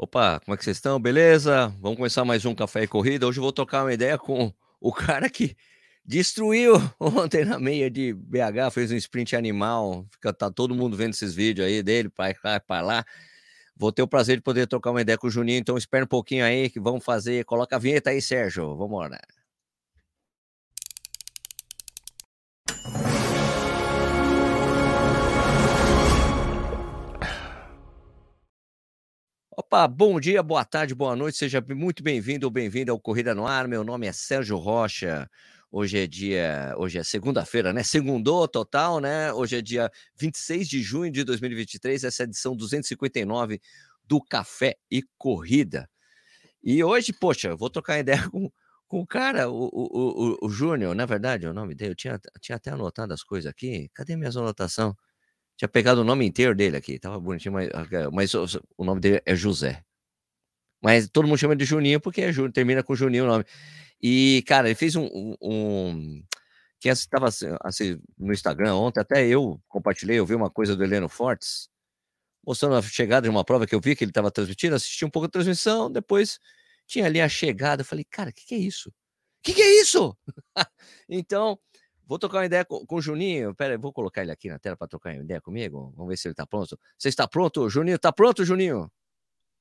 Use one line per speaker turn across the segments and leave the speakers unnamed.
Opa, como é que vocês estão? Beleza? Vamos começar mais um Café e Corrida. Hoje eu vou trocar uma ideia com o cara que destruiu ontem na meia de BH, fez um sprint animal. Fica, tá todo mundo vendo esses vídeos aí dele, para cá, para lá. Vou ter o prazer de poder trocar uma ideia com o Juninho, então espera um pouquinho aí que vamos fazer. Coloca a vinheta aí, Sérgio. Vamos embora. Opa, bom dia, boa tarde, boa noite, seja muito bem-vindo ou bem-vinda ao Corrida no Ar. Meu nome é Sérgio Rocha. Hoje é dia, hoje é segunda-feira, né? Segundou total, né? Hoje é dia 26 de junho de 2023, essa é a edição 259 do Café e Corrida. E hoje, poxa, vou trocar ideia com, com o cara, o, o, o, o Júnior, na verdade, é o nome dele, eu tinha, tinha até anotado as coisas aqui. Cadê minhas anotações? Tinha pegado o nome inteiro dele aqui, tava bonitinho, mas, mas o, o nome dele é José. Mas todo mundo chama de Juninho porque é termina com Juninho o nome. E, cara, ele fez um. um, quem estava assim, assim, no Instagram ontem, até eu compartilhei, eu vi uma coisa do Heleno Fortes, mostrando a chegada de uma prova que eu vi que ele estava transmitindo, assisti um pouco a transmissão, depois tinha ali a chegada, eu falei, cara, o que, que é isso? O que, que é isso? então, Vou trocar uma ideia com, com o Juninho. Pera aí, vou colocar ele aqui na tela para trocar uma ideia comigo. Vamos ver se ele está pronto. Você está pronto, Juninho? Está pronto, Juninho?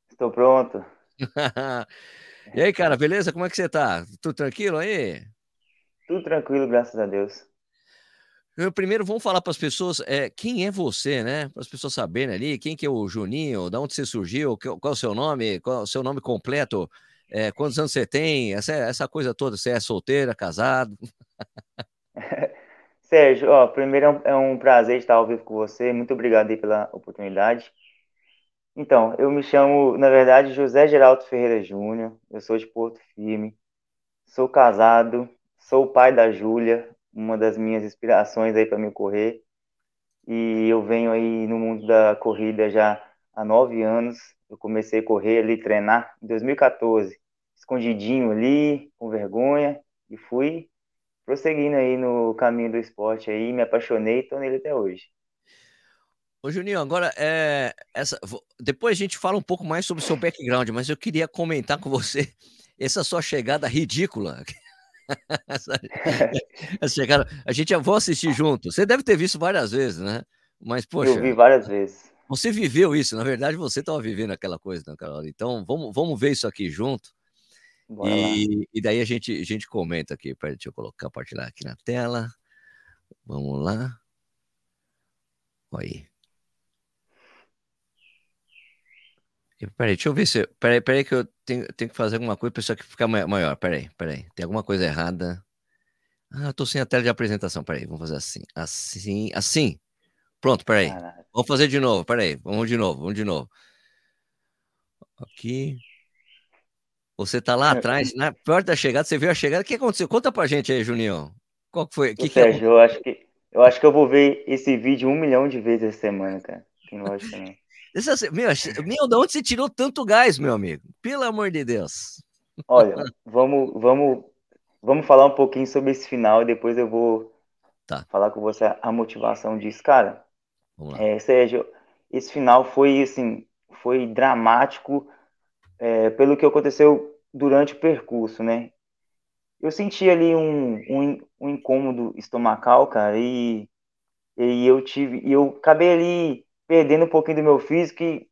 Estou pronto.
e aí, cara, beleza? Como é que você está? Tudo tranquilo aí?
Tudo tranquilo, graças a Deus.
Eu, primeiro, vamos falar para as pessoas é, quem é você, né? Para as pessoas saberem ali, quem que é o Juninho, da onde você surgiu, qual, qual é o seu nome, qual é o seu nome completo, é, quantos anos você tem, essa, essa coisa toda, você é solteira, casado?
Sérgio, ó, primeiro é um, é um, prazer estar ao vivo com você. Muito obrigado aí pela oportunidade. Então, eu me chamo, na verdade, José Geraldo Ferreira Júnior. Eu sou de Porto Firme. Sou casado, sou pai da Júlia, uma das minhas inspirações aí para me correr. E eu venho aí no mundo da corrida já há nove anos. Eu comecei a correr ali, treinar em 2014, escondidinho ali, com vergonha, e fui prosseguindo aí no caminho do esporte aí, me apaixonei e tô nele até hoje.
Ô Juninho, agora é, essa, depois a gente fala um pouco mais sobre o seu background, mas eu queria comentar com você essa sua chegada ridícula. essa, essa chegada, a gente já vou assistir junto. Você deve ter visto várias vezes, né? Mas poxa,
eu vi várias vezes.
Você viveu isso, na verdade você estava vivendo aquela coisa, né, Carol? Então vamos, vamos ver isso aqui junto. E, e, daí a gente, a gente comenta aqui. Peraí, deixa eu colocar, compartilhar aqui na tela. Vamos lá. Aí. Peraí, deixa eu ver se. Peraí, peraí, que eu tenho, tenho que fazer alguma coisa para isso aqui ficar maior. Peraí, peraí. Tem alguma coisa errada. Ah, eu tô sem a tela de apresentação. Peraí, vamos fazer assim. Assim, assim. Pronto, peraí. Vamos fazer de novo. Peraí, vamos de novo, vamos de novo. Aqui. Você tá lá é, atrás, na perto da chegada, você viu a chegada. O que aconteceu? Conta pra gente aí, Juninho. Qual foi? Que
Sérgio, que é... eu, acho que, eu acho que eu vou ver esse vídeo um milhão de vezes essa semana, cara. Lógica, não.
Meu, meu, de onde você tirou tanto gás, meu amigo? Pelo amor de Deus.
Olha, vamos, vamos, vamos falar um pouquinho sobre esse final e depois eu vou tá. falar com você a motivação disso. Cara, é, Sérgio, esse final foi, assim, foi dramático é, pelo que aconteceu durante o percurso, né? Eu senti ali um, um, um incômodo estomacal, cara, e, e eu tive, e eu acabei ali perdendo um pouquinho do meu físico e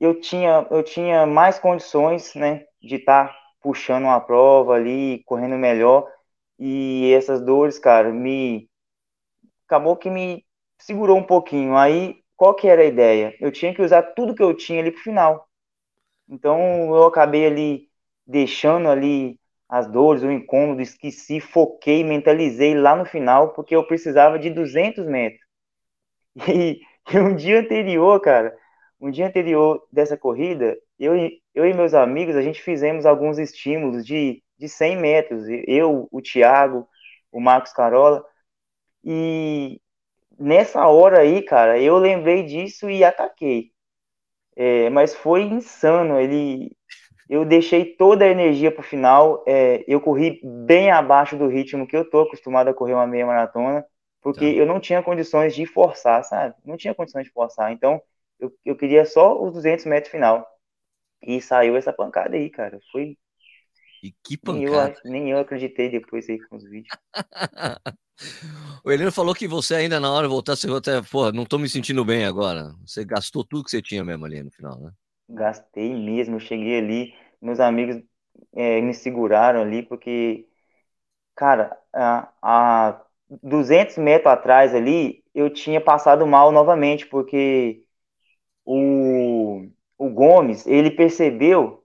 eu tinha, eu tinha mais condições, né, de estar tá puxando uma prova ali, correndo melhor, e essas dores, cara, me acabou que me segurou um pouquinho. Aí, qual que era a ideia? Eu tinha que usar tudo que eu tinha ali pro final. Então eu acabei ali deixando ali as dores, o incômodo, esqueci, foquei, mentalizei lá no final, porque eu precisava de 200 metros. E, e um dia anterior, cara, um dia anterior dessa corrida, eu, eu e meus amigos, a gente fizemos alguns estímulos de, de 100 metros. Eu, o Thiago, o Marcos Carola. E nessa hora aí, cara, eu lembrei disso e ataquei. É, mas foi insano. Ele, eu deixei toda a energia para o final. É, eu corri bem abaixo do ritmo que eu tô acostumado a correr uma meia maratona, porque tá. eu não tinha condições de forçar, sabe? Não tinha condições de forçar. Então, eu, eu queria só os 200 metros final. E saiu essa pancada aí, cara. Foi.
E que pancada.
Nem eu, nem eu acreditei depois aí com os vídeos.
o Heleno falou que você ainda na hora de voltar, você até, pô, não tô me sentindo bem agora. Você gastou tudo que você tinha mesmo ali no final, né?
Gastei mesmo. Eu cheguei ali, meus amigos é, me seguraram ali, porque, cara, a, a 200 metros atrás ali, eu tinha passado mal novamente, porque o o Gomes, ele percebeu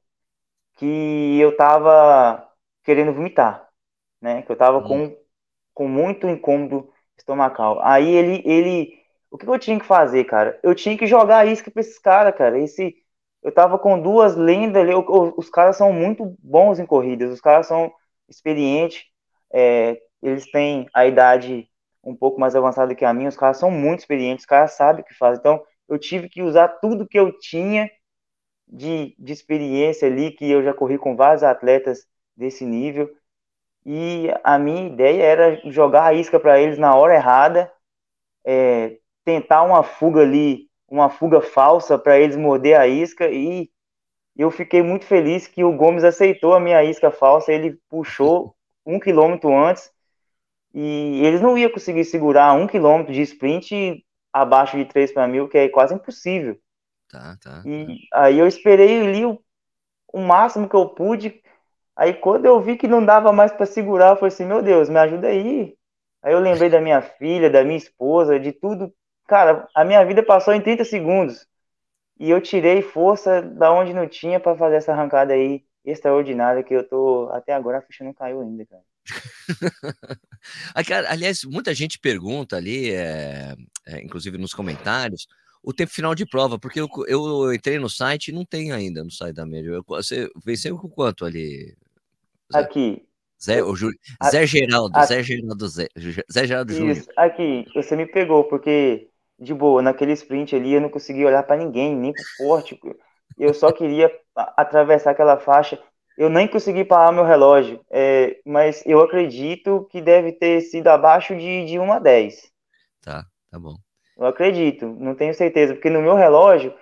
que eu tava querendo vomitar, né? Que eu tava com, hum. com muito incômodo estomacal. Aí ele, ele, o que eu tinha que fazer, cara? Eu tinha que jogar isca pra esses caras, cara. Esse, eu tava com duas lendas ali, os caras são muito bons em corridas, os caras são experientes, é, eles têm a idade um pouco mais avançada que a minha, os caras são muito experientes, os caras sabem o que fazem. Então, eu tive que usar tudo que eu tinha de, de experiência ali, que eu já corri com vários atletas desse nível. E a minha ideia era jogar a isca para eles na hora errada, é, tentar uma fuga ali, uma fuga falsa para eles morder a isca. E eu fiquei muito feliz que o Gomes aceitou a minha isca falsa. Ele puxou um quilômetro antes e eles não iam conseguir segurar um quilômetro de sprint abaixo de 3 para mil, que é quase impossível.
Tá, tá.
E aí eu esperei ali o, o máximo que eu pude. Aí quando eu vi que não dava mais para segurar, eu falei assim, meu Deus, me ajuda aí. Aí eu lembrei da minha filha, da minha esposa, de tudo. Cara, a minha vida passou em 30 segundos. E eu tirei força da onde não tinha para fazer essa arrancada aí extraordinária que eu tô até agora a ficha não caiu ainda, cara.
Aliás, muita gente pergunta ali, é, é, inclusive nos comentários, o tempo final de prova, porque eu, eu entrei no site e não tem ainda no site da Major. Você venceu com quanto ali?
Zé? Aqui.
Zé, o Ju, Zé Geraldo, Zé Geraldo, Zé, Zé Geraldo Júnior.
Aqui, você me pegou, porque, de boa, naquele sprint ali eu não consegui olhar para ninguém, nem pro forte. Eu só queria atravessar aquela faixa. Eu nem consegui parar meu relógio, é, mas eu acredito que deve ter sido abaixo de, de 1 a 10.
Tá, tá bom.
Eu acredito, não tenho certeza, porque no meu relógio,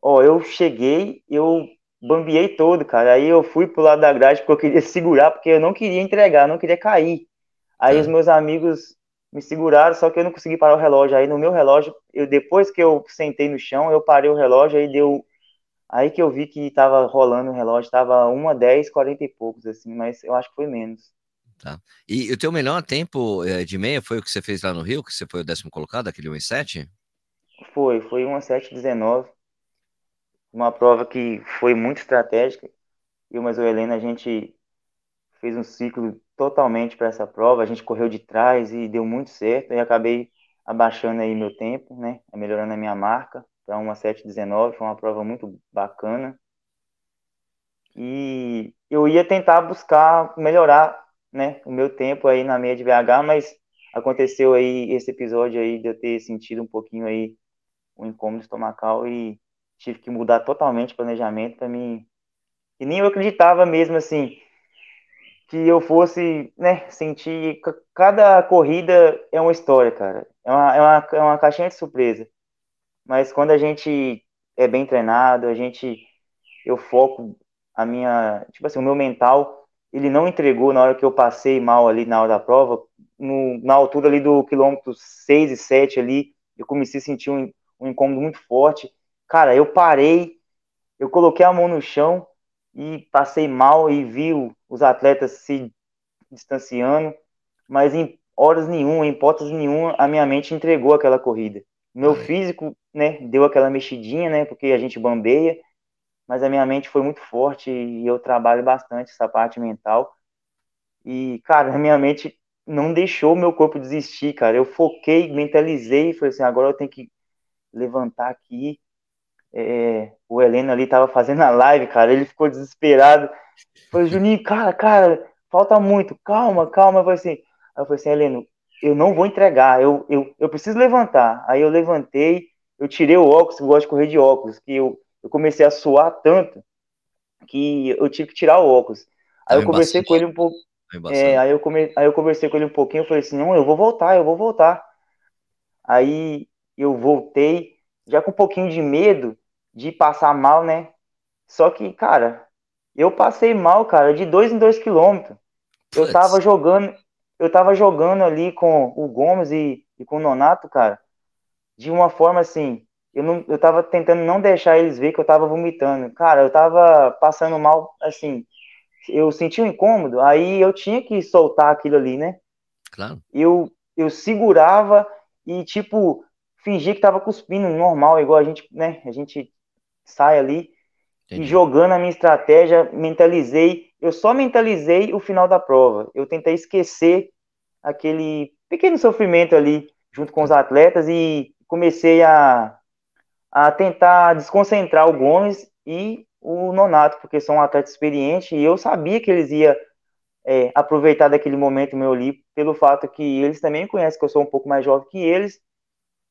ó, eu cheguei, eu bambiei todo, cara. Aí eu fui pro lado da grade porque eu queria segurar, porque eu não queria entregar, não queria cair. Aí é. os meus amigos me seguraram, só que eu não consegui parar o relógio. Aí no meu relógio, eu depois que eu sentei no chão, eu parei o relógio, aí deu. Aí que eu vi que tava rolando o relógio, tava 1 a 10, 40 e poucos, assim, mas eu acho que foi menos.
Tá. E o teu melhor tempo eh, de meia foi o que você fez lá no Rio, que você foi o décimo colocado, aquele 1,7?
Foi, foi 1,7,19. Uma prova que foi muito estratégica. Eu, mas o Helena, a gente fez um ciclo totalmente para essa prova. A gente correu de trás e deu muito certo. E acabei abaixando aí meu tempo, né? Melhorando a minha marca para 1,7,19. Foi uma prova muito bacana. E eu ia tentar buscar melhorar né, o meu tempo aí na meia de BH, mas aconteceu aí esse episódio aí de eu ter sentido um pouquinho aí o um incômodo estomacal e tive que mudar totalmente o planejamento para mim. E nem eu acreditava mesmo assim que eu fosse, né, sentir cada corrida é uma história, cara. É uma, é uma, é uma caixinha de surpresa. Mas quando a gente é bem treinado, a gente eu foco a minha, tipo assim, o meu mental ele não entregou na hora que eu passei mal ali na hora da prova, no, na altura ali do quilômetro 6 e 7 ali, eu comecei a sentir um, um incômodo muito forte. Cara, eu parei, eu coloquei a mão no chão e passei mal e vi os atletas se distanciando, mas em horas nenhuma, em hipótese nenhuma, a minha mente entregou aquela corrida. Meu físico, né, deu aquela mexidinha, né, porque a gente bambeia, mas a minha mente foi muito forte e eu trabalho bastante essa parte mental. E, cara, a minha mente não deixou meu corpo desistir, cara. Eu foquei, mentalizei falei assim: agora eu tenho que levantar aqui. É, o Heleno ali tava fazendo a live, cara. Ele ficou desesperado. Falei, Juninho, cara, cara, falta muito, calma, calma. Eu falei assim, eu falei assim, Heleno, eu não vou entregar, eu, eu, eu preciso levantar. Aí eu levantei, eu tirei o óculos, eu gosto de correr de óculos, que eu, eu comecei a suar tanto que eu tive que tirar o óculos. Aí eu conversei com ele um pouco. É, aí, eu come... aí eu conversei com ele um pouquinho, eu falei assim, não, eu vou voltar, eu vou voltar. Aí eu voltei, já com um pouquinho de medo de passar mal, né? Só que, cara, eu passei mal, cara, de dois em dois quilômetros. Eu tava jogando, eu tava jogando ali com o Gomes e, e com o Nonato, cara, de uma forma assim, eu, não, eu tava tentando não deixar eles ver que eu tava vomitando. Cara, eu tava passando mal, assim, eu senti um incômodo, aí eu tinha que soltar aquilo ali, né?
Claro.
Eu, eu segurava e, tipo, fingia que tava cuspindo normal, igual a gente, né? A gente sai ali Entendi. e jogando a minha estratégia, mentalizei. Eu só mentalizei o final da prova. Eu tentei esquecer aquele pequeno sofrimento ali junto com os atletas e comecei a, a tentar desconcentrar o Gomes e o Nonato, porque são atletas experientes e eu sabia que eles iam é, aproveitar daquele momento meu ali, pelo fato que eles também conhecem que eu sou um pouco mais jovem que eles,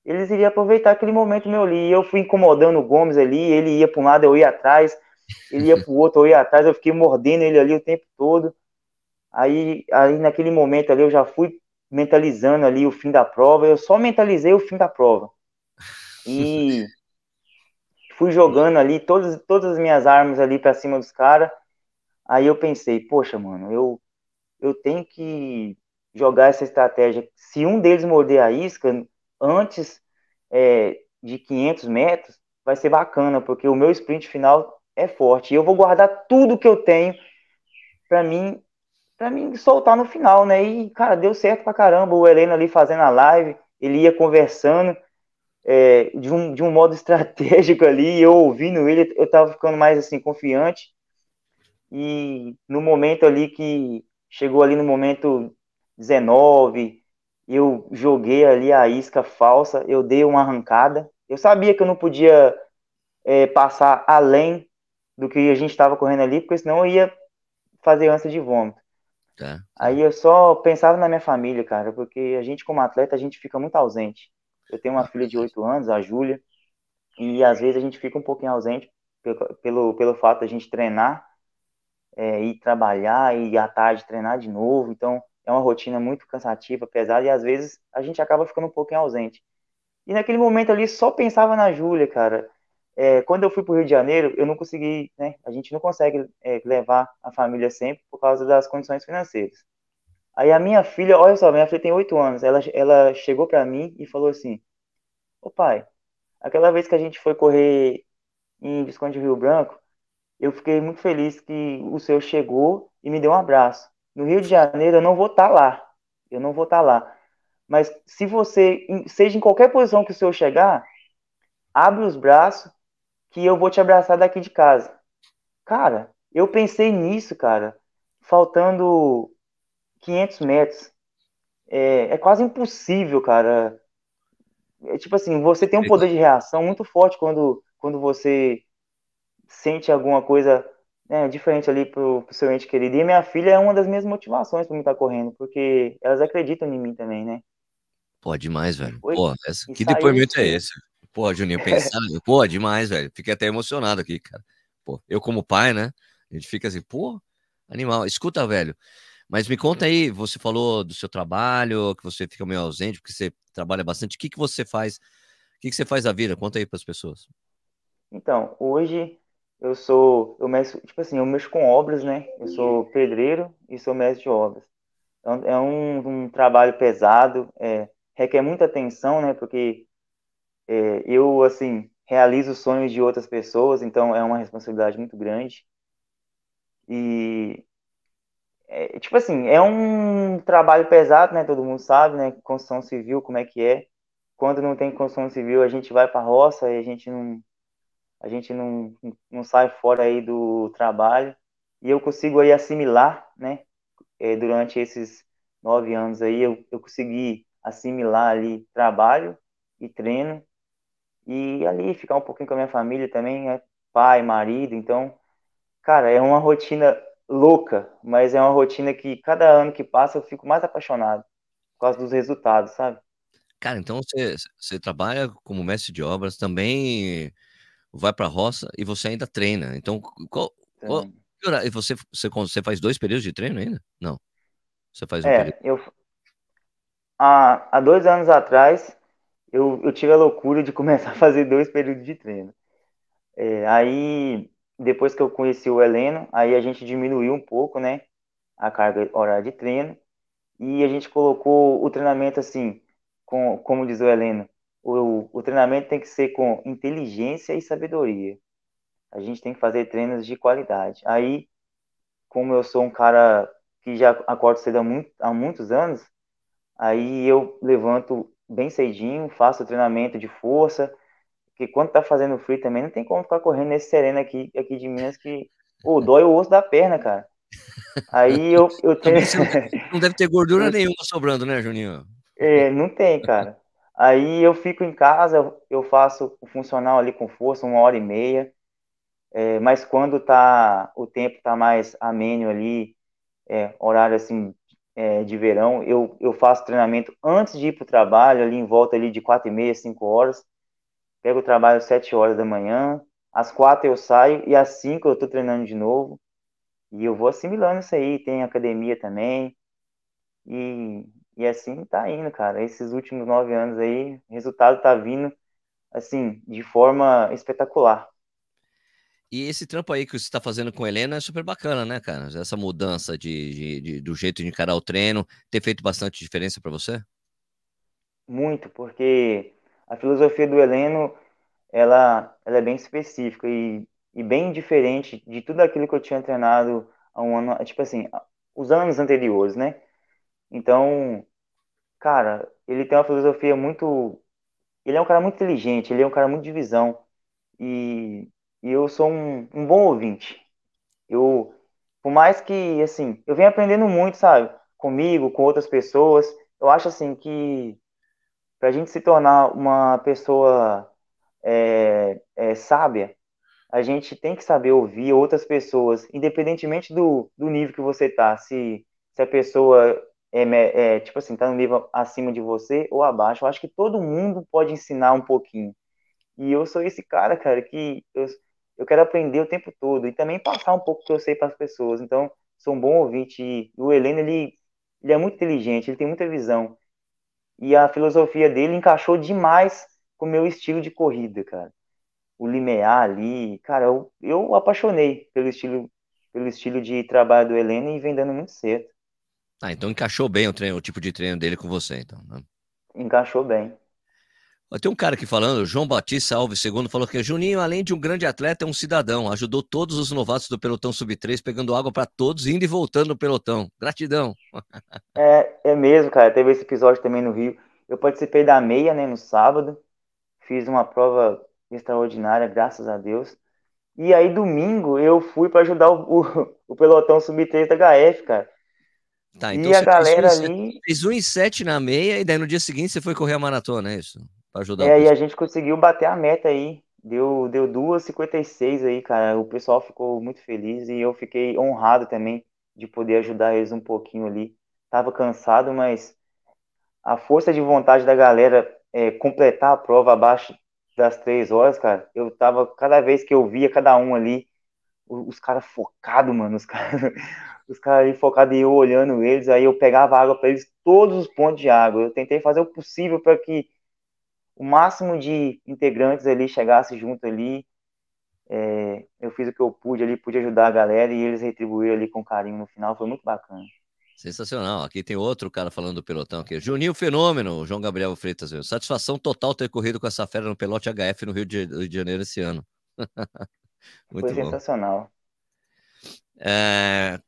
eles iriam aproveitar aquele momento meu ali. E eu fui incomodando o Gomes ali, ele ia para um lado, eu ia atrás, ele ia para o outro, eu ia atrás, eu fiquei mordendo ele ali o tempo todo. Aí, aí naquele momento ali eu já fui mentalizando ali o fim da prova, eu só mentalizei o fim da prova. E fui jogando ali todas, todas as minhas armas ali para cima dos caras. Aí eu pensei, poxa, mano, eu, eu tenho que jogar essa estratégia. Se um deles morder a isca antes é, de 500 metros, vai ser bacana, porque o meu sprint final é forte. E eu vou guardar tudo que eu tenho para mim para mim soltar no final, né? E, cara, deu certo pra caramba. O Heleno ali fazendo a live, ele ia conversando é, de, um, de um modo estratégico ali, eu ouvindo ele, eu tava ficando mais assim, confiante. E no momento ali que chegou ali no momento 19, eu joguei ali a isca falsa, eu dei uma arrancada. Eu sabia que eu não podia é, passar além do que a gente estava correndo ali, porque senão eu ia fazer ânsia de vômito. Tá. Aí eu só pensava na minha família, cara, porque a gente como atleta, a gente fica muito ausente. Eu tenho uma filha de 8 anos, a Júlia, e às vezes a gente fica um pouquinho ausente pelo, pelo, pelo fato de a gente treinar, é, ir trabalhar e à tarde treinar de novo. Então é uma rotina muito cansativa, pesada, e às vezes a gente acaba ficando um pouquinho ausente. E naquele momento ali só pensava na Júlia, cara. É, quando eu fui para o Rio de Janeiro, eu não consegui, né? A gente não consegue é, levar a família sempre por causa das condições financeiras. Aí a minha filha, olha só, minha filha tem oito anos, ela, ela chegou para mim e falou assim: Ô pai, aquela vez que a gente foi correr em Visconde Rio Branco, eu fiquei muito feliz que o senhor chegou e me deu um abraço. No Rio de Janeiro eu não vou estar tá lá, eu não vou estar tá lá. Mas se você, seja em qualquer posição que o senhor chegar, abre os braços que eu vou te abraçar daqui de casa. Cara, eu pensei nisso, cara, faltando 500 metros. É, é quase impossível, cara. É tipo assim, você tem um poder de reação muito forte quando, quando você sente alguma coisa né, diferente ali pro, pro seu ente querido. E minha filha é uma das minhas motivações para me estar tá correndo, porque elas acreditam em mim também, né?
Pô, demais, velho. Pô, essa, que depoimento é esse? Pô, Juninho, pensar. pô, demais, velho. Fiquei até emocionado aqui, cara. Pô, eu como pai, né? A gente fica assim, pô, animal. Escuta, velho. Mas me conta aí, você falou do seu trabalho, que você fica meio ausente, porque você trabalha bastante. O que, que você faz? O que, que você faz da vida? Conta aí para as pessoas.
Então, hoje eu sou, eu mexo, tipo assim, eu mexo com obras, né? Eu sou pedreiro e sou mestre de obras. Então, é um, um trabalho pesado, é, requer muita atenção, né? Porque é, eu, assim, realizo sonhos de outras pessoas, então é uma responsabilidade muito grande. E é, tipo assim, é um trabalho pesado, né? Todo mundo sabe, né? Construção civil, como é que é. Quando não tem construção civil, a gente vai para roça e a gente não a gente não, não sai fora aí do trabalho. E eu consigo aí assimilar, né? É, durante esses nove anos aí, eu, eu consegui assimilar ali trabalho e treino e ali ficar um pouquinho com a minha família também, né? Pai, marido, então, cara, é uma rotina louca, mas é uma rotina que cada ano que passa eu fico mais apaixonado por causa dos resultados, sabe?
Cara, então você, você trabalha como mestre de obras, também vai para a roça e você ainda treina. Então, qual, qual e você, você, você faz dois períodos de treino ainda? Não. Você faz um
é,
período.
Eu, há, há dois anos atrás, eu, eu tive a loucura de começar a fazer dois períodos de treino. É, aí depois que eu conheci o Heleno, aí a gente diminuiu um pouco, né, a carga horária de treino e a gente colocou o treinamento assim, com, como diz o Heleno, o, o treinamento tem que ser com inteligência e sabedoria. A gente tem que fazer treinos de qualidade. Aí, como eu sou um cara que já acordo cedo há, muito, há muitos anos, aí eu levanto bem cedinho, faço treinamento de força, porque quando tá fazendo frio também não tem como ficar correndo nesse sereno aqui, aqui de Minas que oh, dói o osso da perna, cara. Aí eu, eu tenho.
Não deve ter gordura nenhuma sobrando, né, Juninho?
É, não tem, cara. Aí eu fico em casa, eu faço o funcional ali com força, uma hora e meia. É, mas quando tá, o tempo tá mais ameno ali, é, horário assim é, de verão, eu, eu faço treinamento antes de ir para o trabalho, ali em volta ali de quatro e meia, cinco horas. Pego o trabalho às sete horas da manhã, às quatro eu saio e às cinco eu estou treinando de novo. E eu vou assimilando isso aí, tem academia também. E, e assim tá indo, cara. Esses últimos nove anos aí, o resultado tá vindo, assim, de forma espetacular.
E esse trampo aí que você está fazendo com a Helena é super bacana, né, cara? Essa mudança de, de, de do jeito de encarar o treino, ter feito bastante diferença para você?
Muito, porque a filosofia do Heleno, ela, ela é bem específica e, e bem diferente de tudo aquilo que eu tinha treinado há um ano, tipo assim, os anos anteriores, né? Então, cara, ele tem uma filosofia muito. Ele é um cara muito inteligente, ele é um cara muito de visão. E e eu sou um, um bom ouvinte. Eu, por mais que, assim, eu venho aprendendo muito, sabe? Comigo, com outras pessoas. Eu acho, assim, que para a gente se tornar uma pessoa é, é, sábia, a gente tem que saber ouvir outras pessoas, independentemente do, do nível que você tá. Se, se a pessoa é, é, tipo assim, tá no nível acima de você ou abaixo. Eu acho que todo mundo pode ensinar um pouquinho. E eu sou esse cara, cara, que eu, eu quero aprender o tempo todo e também passar um pouco que eu sei para as pessoas. Então, sou um bom ouvinte. E o Heleno, ele, ele é muito inteligente, ele tem muita visão. E a filosofia dele encaixou demais com o meu estilo de corrida, cara. O linear ali, cara, eu, eu apaixonei pelo estilo, pelo estilo de trabalho do Heleno e vem dando muito certo.
Ah, então encaixou bem o, treino, o tipo de treino dele com você, então. Né?
Encaixou bem.
Tem um cara aqui falando, João Batista Alves II, falou que Juninho, além de um grande atleta, é um cidadão. Ajudou todos os novatos do pelotão sub-3, pegando água para todos, indo e voltando no pelotão. Gratidão.
É, é mesmo, cara. Teve esse episódio também no Rio. Eu participei da meia, né, no sábado. Fiz uma prova extraordinária, graças a Deus. E aí, domingo, eu fui para ajudar o, o, o pelotão sub-3 da HF, cara.
Tá, então e a galera fez um ali. Fez 1 e 7 na meia, e daí no dia seguinte você foi correr a maratona, é isso?
Para ajudar. É, e a gente conseguiu bater a meta aí. Deu, deu 2,56 aí, cara. O pessoal ficou muito feliz e eu fiquei honrado também de poder ajudar eles um pouquinho ali. Tava cansado, mas a força de vontade da galera é, completar a prova abaixo das três horas, cara, eu tava, cada vez que eu via cada um ali, os, caras focados, mano, os caras os caras ali focados e eu olhando eles, aí eu pegava água para eles, todos os pontos de água. Eu tentei fazer o possível para que o máximo de integrantes ali chegasse junto ali. É, eu fiz o que eu pude ali, pude ajudar a galera e eles retribuíram ali com carinho no final, foi muito bacana.
Sensacional. Aqui tem outro cara falando do pelotão aqui. Juninho Fenômeno, João Gabriel Freitas. Satisfação total ter corrido com essa fera no pelote HF no Rio de, Janeiro esse ano.
muito foi bom. sensacional.
É,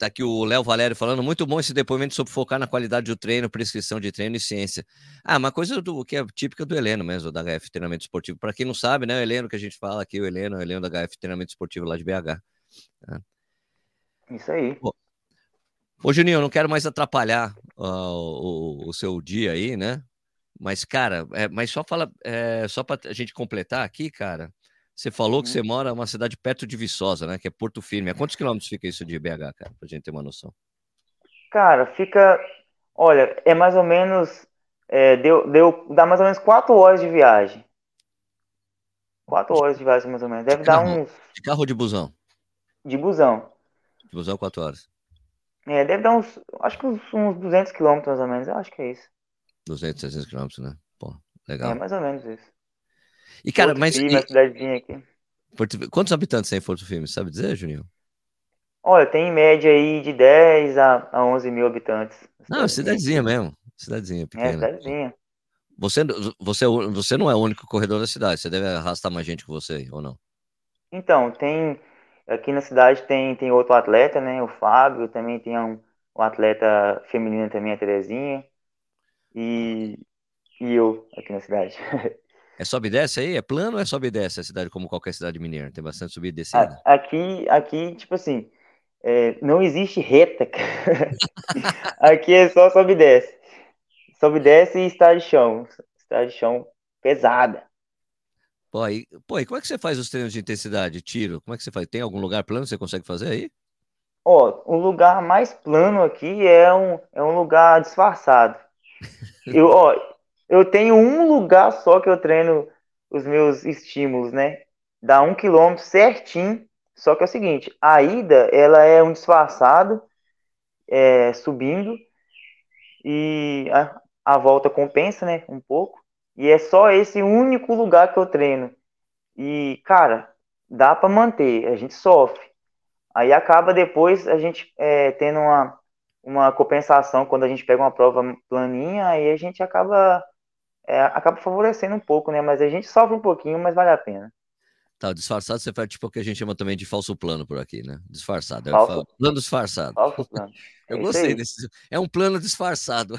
Tá aqui o Léo Valério falando, muito bom esse depoimento sobre focar na qualidade do treino, prescrição de treino e ciência. Ah, uma coisa do, que é típica do Heleno mesmo, da HF Treinamento Esportivo. Para quem não sabe, né, o Heleno que a gente fala aqui, o Heleno, o Heleno da HF Treinamento Esportivo lá de BH.
Tá? Isso aí. Ô,
ô Juninho, eu não quero mais atrapalhar uh, o, o, seu dia aí, né? Mas, cara, é, mas só fala, é, só para a gente completar aqui, cara, você falou uhum. que você mora uma cidade perto de Viçosa, né? Que é Porto Firme. A quantos quilômetros fica isso de BH, cara? Pra gente ter uma noção.
Cara, fica. Olha, é mais ou menos. É, deu, deu, dá mais ou menos quatro horas de viagem. Quatro horas de viagem, mais ou menos. Deve de dar carro, uns.
De carro ou de busão?
De busão.
De busão, quatro horas.
É, deve dar uns. Acho que uns, uns 200 quilômetros, mais ou menos. Eu acho que é isso.
200, 300 quilômetros, né? Pô, legal.
É mais ou menos isso.
E, cara, mas.
E... cidadezinha aqui.
Porto... Quantos habitantes tem em Porto Firme? Sabe dizer, Juninho?
Olha, tem em média aí de 10 a, a 11 mil habitantes.
Não, cidadezinha mesmo. Cidadezinha é, pequena. É,
cidadezinha.
Você, você, você não é o único corredor da cidade, você deve arrastar mais gente que você, ou não?
Então, tem. Aqui na cidade tem, tem outro atleta, né? O Fábio, também tem um, um atleta feminino também, a Terezinha. E, e eu aqui na cidade.
É sobe e desce aí? É plano ou é sobe e desce a cidade como qualquer cidade mineira? Tem bastante subida e descida?
Aqui, aqui tipo assim, é, não existe reta. aqui é só sobe e desce. Sobe e desce e estrada de chão. Estrada de chão pesada.
Pô, e, pô, e como é que você faz os treinos de intensidade, tiro? Como é que você faz? Tem algum lugar plano que você consegue fazer aí?
Ó, o lugar mais plano aqui é um, é um lugar disfarçado. eu, ó, eu tenho um lugar só que eu treino os meus estímulos, né? Dá um quilômetro certinho. Só que é o seguinte, a ida, ela é um disfarçado, é, subindo, e a, a volta compensa, né? Um pouco. E é só esse único lugar que eu treino. E, cara, dá para manter, a gente sofre. Aí acaba depois a gente é, tendo uma, uma compensação quando a gente pega uma prova planinha, aí a gente acaba é, acaba favorecendo um pouco, né? Mas a gente sofre um pouquinho, mas vale a pena.
Tá, disfarçado você faz tipo o que a gente chama também de falso plano por aqui, né? Disfarçado. É falso, plano disfarçado.
Falso plano.
Eu é gostei desse. É um plano disfarçado.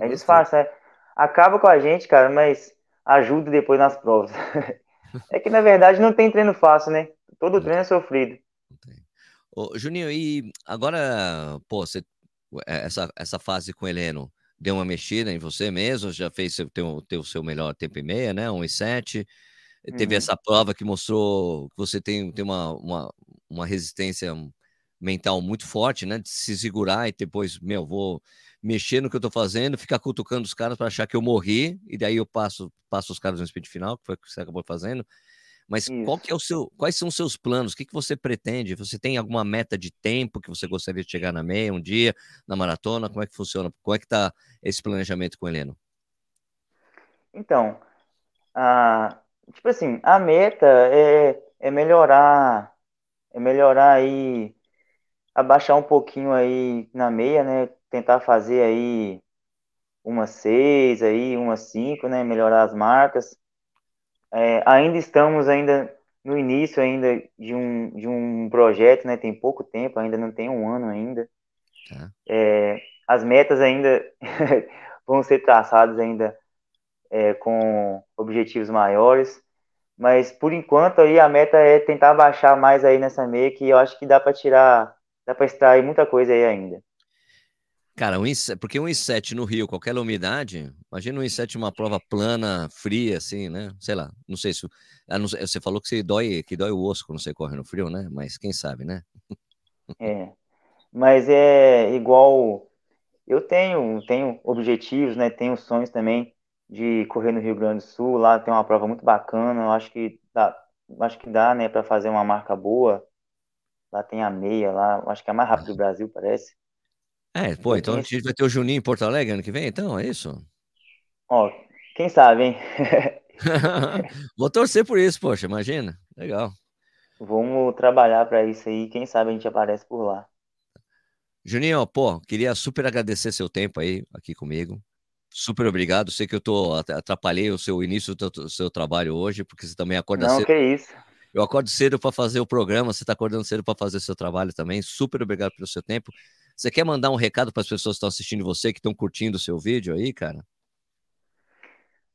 É disfarçado. É. Acaba com a gente, cara, mas ajuda depois nas provas. É que na verdade não tem treino fácil, né? Todo treino é sofrido.
Ô, Juninho, e agora, pô, você, é, essa, essa fase com o Heleno deu uma mexida em você mesmo? Já fez ter o seu melhor tempo e meia, né? 1 e 7. Teve uhum. essa prova que mostrou que você tem, tem uma, uma, uma resistência mental muito forte, né? De se segurar e depois, meu, vou mexer no que eu tô fazendo, ficar cutucando os caras para achar que eu morri, e daí eu passo, passo os caras no speed final, que foi o que você acabou fazendo. Mas qual que é o seu, quais são os seus planos? O que, que você pretende? Você tem alguma meta de tempo que você gostaria de chegar na meia um dia, na maratona? Como é que funciona? Como é que tá esse planejamento com o Heleno?
Então, a, tipo assim, a meta é, é melhorar, é melhorar aí, abaixar um pouquinho aí na meia, né? Tentar fazer aí umas seis aí, umas cinco, né? Melhorar as marcas. É, ainda estamos ainda no início ainda de um, de um projeto, né? Tem pouco tempo, ainda não tem um ano ainda. Tá. É, as metas ainda vão ser traçadas ainda é, com objetivos maiores. Mas por enquanto aí a meta é tentar baixar mais aí nessa meia, que eu acho que dá para tirar, dá para extrair muita coisa aí ainda.
Cara, um porque um 1,7 no Rio, qualquer umidade, imagina um 1,7 uma prova plana, fria, assim, né? Sei lá, não sei se. Você falou que você dói, que dói o osso quando você corre no frio, né? Mas quem sabe, né?
É. Mas é igual. Eu tenho, tenho objetivos, né? Tenho sonhos também de correr no Rio Grande do Sul. Lá tem uma prova muito bacana. Eu acho que dá, acho que dá, né, para fazer uma marca boa. Lá tem a meia, lá, acho que é a mais rápida do Brasil, parece.
É, pô, então a gente vai ter o Juninho em Porto Alegre ano que vem, então, é isso?
Ó, quem sabe, hein?
Vou torcer por isso, poxa, imagina. Legal.
Vamos trabalhar para isso aí, quem sabe a gente aparece por lá.
Juninho, pô, queria super agradecer seu tempo aí aqui comigo. Super obrigado. Sei que eu tô atrapalhei o seu início do, teu, seu trabalho hoje, porque você também acorda
Não,
cedo.
que isso.
Eu acordo cedo para fazer o programa, você está acordando cedo para fazer o seu trabalho também. Super obrigado pelo seu tempo. Você quer mandar um recado para as pessoas que estão assistindo você, que estão curtindo o seu vídeo aí, cara?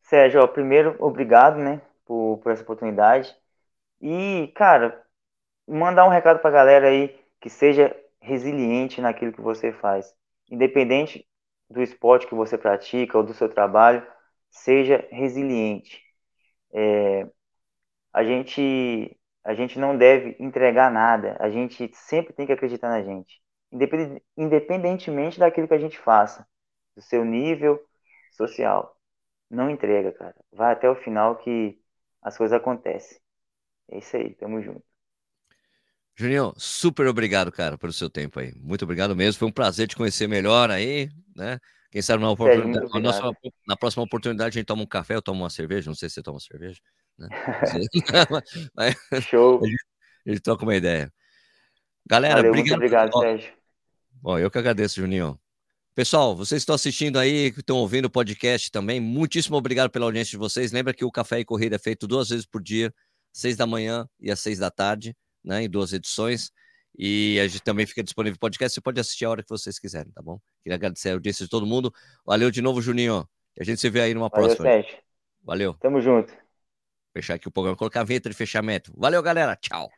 Sérgio, ó, primeiro, obrigado, né, por, por essa oportunidade. E, cara, mandar um recado para a galera aí que seja resiliente naquilo que você faz. Independente do esporte que você pratica ou do seu trabalho, seja resiliente. É, a gente a gente não deve entregar nada, a gente sempre tem que acreditar na gente, independentemente daquilo que a gente faça, do seu nível social. Não entrega, cara. Vai até o final que as coisas acontecem. É isso aí, tamo junto.
Juninho, super obrigado, cara, pelo seu tempo aí. Muito obrigado mesmo. Foi um prazer te conhecer melhor aí, né? Quem sabe na, oportunidade, nossa, na próxima oportunidade a gente toma um café, eu tomo uma cerveja. Não sei se você toma cerveja. Né?
Show.
A gente, a gente troca uma ideia. Galera,
Valeu,
obrigado.
Muito obrigado, Sérgio.
Bom, eu que agradeço, Juninho. Pessoal, vocês estão assistindo aí, que estão ouvindo o podcast também, muitíssimo obrigado pela audiência de vocês. Lembra que o Café e Corrida é feito duas vezes por dia, seis da manhã e às seis da tarde, né, em duas edições. E a gente também fica disponível podcast, você pode assistir a hora que vocês quiserem, tá bom? Queria agradecer a audiência de todo mundo. Valeu de novo, Juninho. A gente se vê aí numa
Valeu,
próxima.
Sérgio.
Valeu.
Tamo junto.
Fechar aqui o programa, colocar a vinheta de fechamento. Valeu, galera. Tchau.